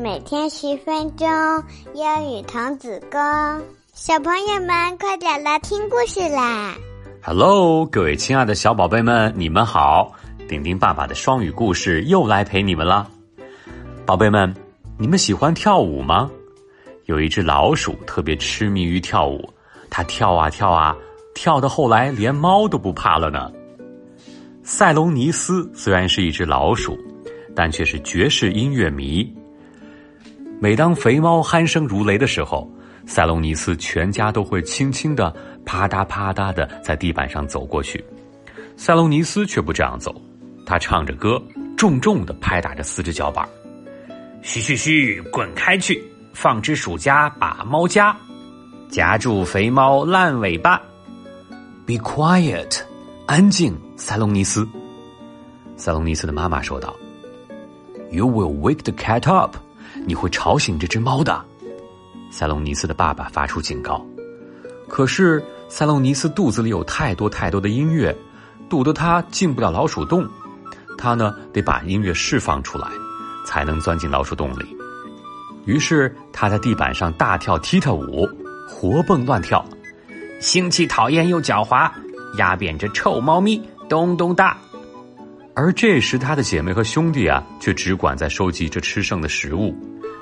每天十分钟，英语童子功。小朋友们，快点来听故事啦！Hello，各位亲爱的小宝贝们，你们好！丁丁爸爸的双语故事又来陪你们了。宝贝们，你们喜欢跳舞吗？有一只老鼠特别痴迷于跳舞，它跳啊跳啊，跳到后来连猫都不怕了呢。塞隆尼斯虽然是一只老鼠，但却是爵士音乐迷。每当肥猫鼾声如雷的时候，塞隆尼斯全家都会轻轻的啪嗒啪嗒的在地板上走过去。塞隆尼斯却不这样走，他唱着歌，重重的拍打着四只脚板。嘘嘘嘘，滚开去！放只鼠夹把猫夹，夹住肥猫烂尾巴。Be quiet，安静，塞隆尼斯。塞隆尼斯的妈妈说道：“You will wake the cat up。”你会吵醒这只猫的，塞隆尼斯的爸爸发出警告。可是塞隆尼斯肚子里有太多太多的音乐，堵得他进不了老鼠洞。他呢得把音乐释放出来，才能钻进老鼠洞里。于是他在地板上大跳踢踏舞，活蹦乱跳，腥气讨厌又狡猾，压扁这臭猫咪，咚咚哒。而这时，他的姐妹和兄弟啊，却只管在收集这吃剩的食物。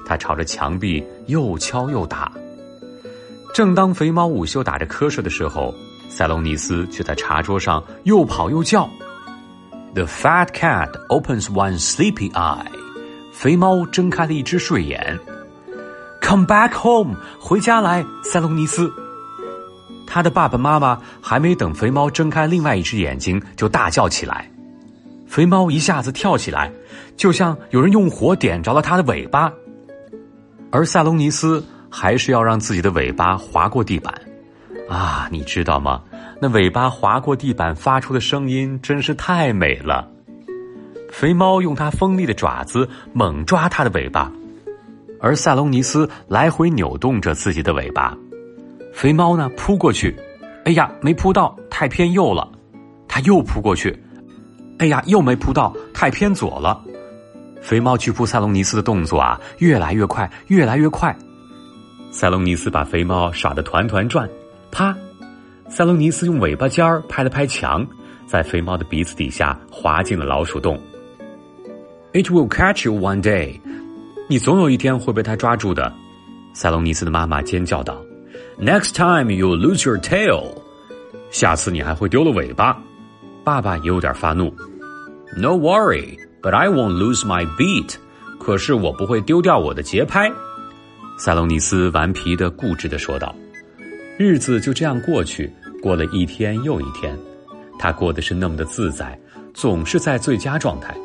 他朝着墙壁又敲又打。正当肥猫午休打着瞌睡的时候，塞隆尼斯却在茶桌上又跑又叫。The fat cat opens one sleepy eye。肥猫睁开了一只睡眼。Come back home，回家来，塞隆尼斯。他的爸爸妈妈还没等肥猫睁开另外一只眼睛，就大叫起来。肥猫一下子跳起来，就像有人用火点着了它的尾巴。而塞隆尼斯还是要让自己的尾巴划过地板。啊，你知道吗？那尾巴划过地板发出的声音真是太美了。肥猫用它锋利的爪子猛抓它的尾巴，而塞隆尼斯来回扭动着自己的尾巴。肥猫呢，扑过去，哎呀，没扑到，太偏右了。它又扑过去。哎呀，又没扑到，太偏左了。肥猫去扑塞隆尼斯的动作啊，越来越快，越来越快。塞隆尼斯把肥猫耍得团团转，啪！塞隆尼斯用尾巴尖儿拍了拍墙，在肥猫的鼻子底下滑进了老鼠洞。It will catch you one day，你总有一天会被它抓住的。塞隆尼斯的妈妈尖叫道：“Next time you lose your tail，下次你还会丢了尾巴。”爸爸也有点发怒。No worry, but I won't lose my beat。可是我不会丢掉我的节拍。塞隆尼斯顽皮的、固执的说道。日子就这样过去，过了一天又一天，他过的是那么的自在，总是在最佳状态。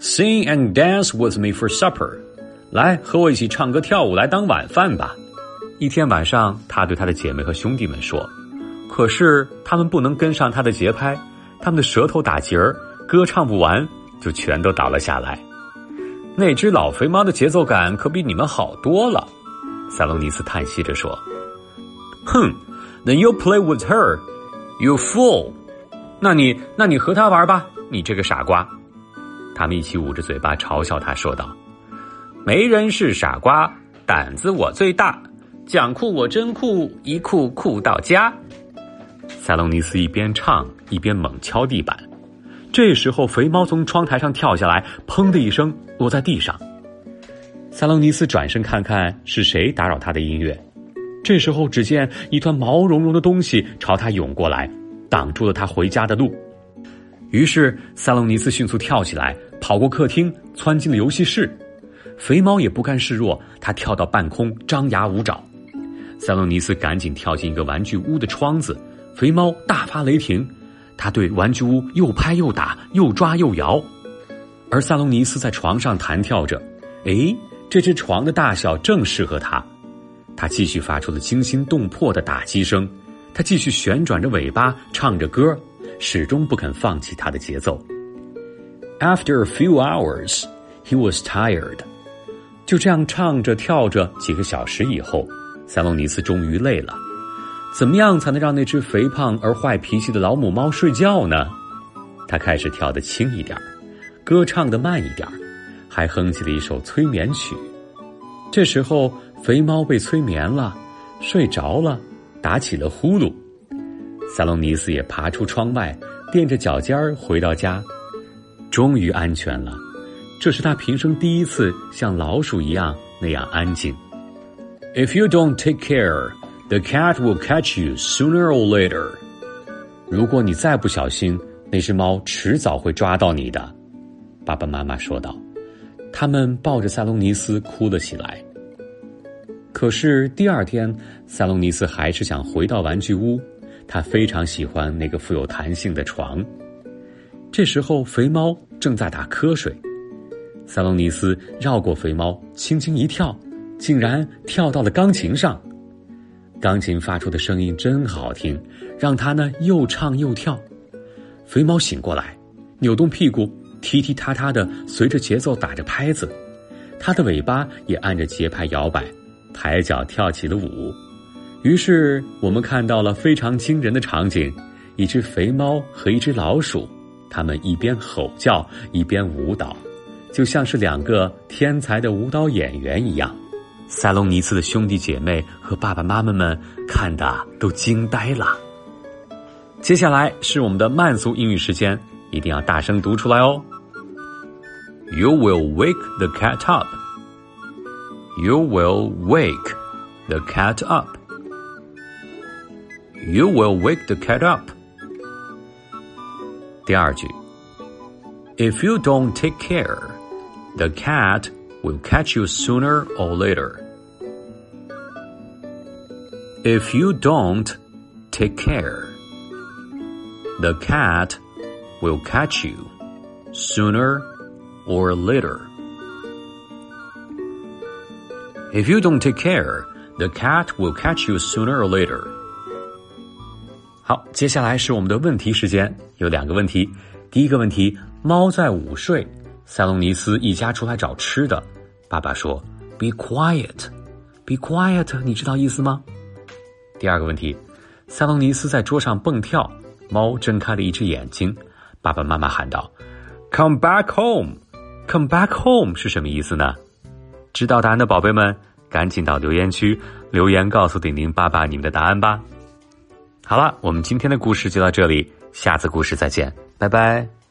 Sing and dance with me for supper。来和我一起唱歌跳舞来当晚饭吧。一天晚上，他对他的姐妹和兄弟们说。可是他们不能跟上他的节拍。他们的舌头打结儿，歌唱不完就全都倒了下来。那只老肥猫的节奏感可比你们好多了，塞隆尼斯叹息着说：“哼，Then you play with her, you fool。那你那你和他玩吧，你这个傻瓜。”他们一起捂着嘴巴嘲笑他说道：“没人是傻瓜，胆子我最大，讲酷我真酷，一酷酷到家。”塞隆尼斯一边唱一边猛敲地板，这时候肥猫从窗台上跳下来，砰的一声落在地上。塞隆尼斯转身看看是谁打扰他的音乐，这时候只见一团毛茸茸的东西朝他涌过来，挡住了他回家的路。于是塞隆尼斯迅速跳起来，跑过客厅，窜进了游戏室。肥猫也不甘示弱，他跳到半空，张牙舞爪。塞隆尼斯赶紧跳进一个玩具屋的窗子。肥猫大发雷霆，他对玩具屋又拍又打，又抓又摇，而萨隆尼斯在床上弹跳着。哎，这只床的大小正适合他。他继续发出了惊心动魄的打击声，他继续旋转着尾巴，唱着歌，始终不肯放弃他的节奏。After a few hours, he was tired。就这样唱着跳着，几个小时以后，萨隆尼斯终于累了。怎么样才能让那只肥胖而坏脾气的老母猫睡觉呢？他开始跳得轻一点歌唱得慢一点还哼起了一首催眠曲。这时候，肥猫被催眠了，睡着了，打起了呼噜。萨隆尼斯也爬出窗外，垫着脚尖儿回到家，终于安全了。这是他平生第一次像老鼠一样那样安静。If you don't take care, the cat will catch you sooner or later. 如果你再不小心，那只猫迟早会抓到你的。爸爸妈妈说道。他们抱着塞隆尼斯哭了起来。可是第二天，塞隆尼斯还是想回到玩具屋。他非常喜欢那个富有弹性的床。这时候，肥猫正在打瞌睡。塞隆尼斯绕过肥猫，轻轻一跳，竟然跳到了钢琴上。钢琴发出的声音真好听，让他呢又唱又跳。肥猫醒过来，扭动屁股，踢踢踏踏的随着节奏打着拍子，它的尾巴也按着节拍摇摆，抬脚跳起了舞。于是我们看到了非常惊人的场景：一只肥猫和一只老鼠，它们一边吼叫一边舞蹈，就像是两个天才的舞蹈演员一样。塞隆尼斯的兄弟姐妹和爸爸妈妈们看的都惊呆了。接下来是我们的慢速英语时间，一定要大声读出来哦。You will wake the cat up. You will wake the cat up. You will wake the cat up. 第二句，If you don't take care, the cat will catch you sooner or later. If you don't take care, the cat will catch you sooner or later. If you don't take care, the cat will catch you sooner or later. 好，接下来是我们的问题时间，有两个问题。第一个问题：猫在午睡， 塞隆尼斯一家出来找吃的。爸爸说：“Be quiet, be quiet。”你知道意思吗？第二个问题：塞隆尼斯在桌上蹦跳，猫睁开了一只眼睛。爸爸妈妈喊道：“Come back home, come back home。”是什么意思呢？知道答案的宝贝们，赶紧到留言区留言告诉顶顶爸爸你们的答案吧。好了，我们今天的故事就到这里，下次故事再见，拜拜。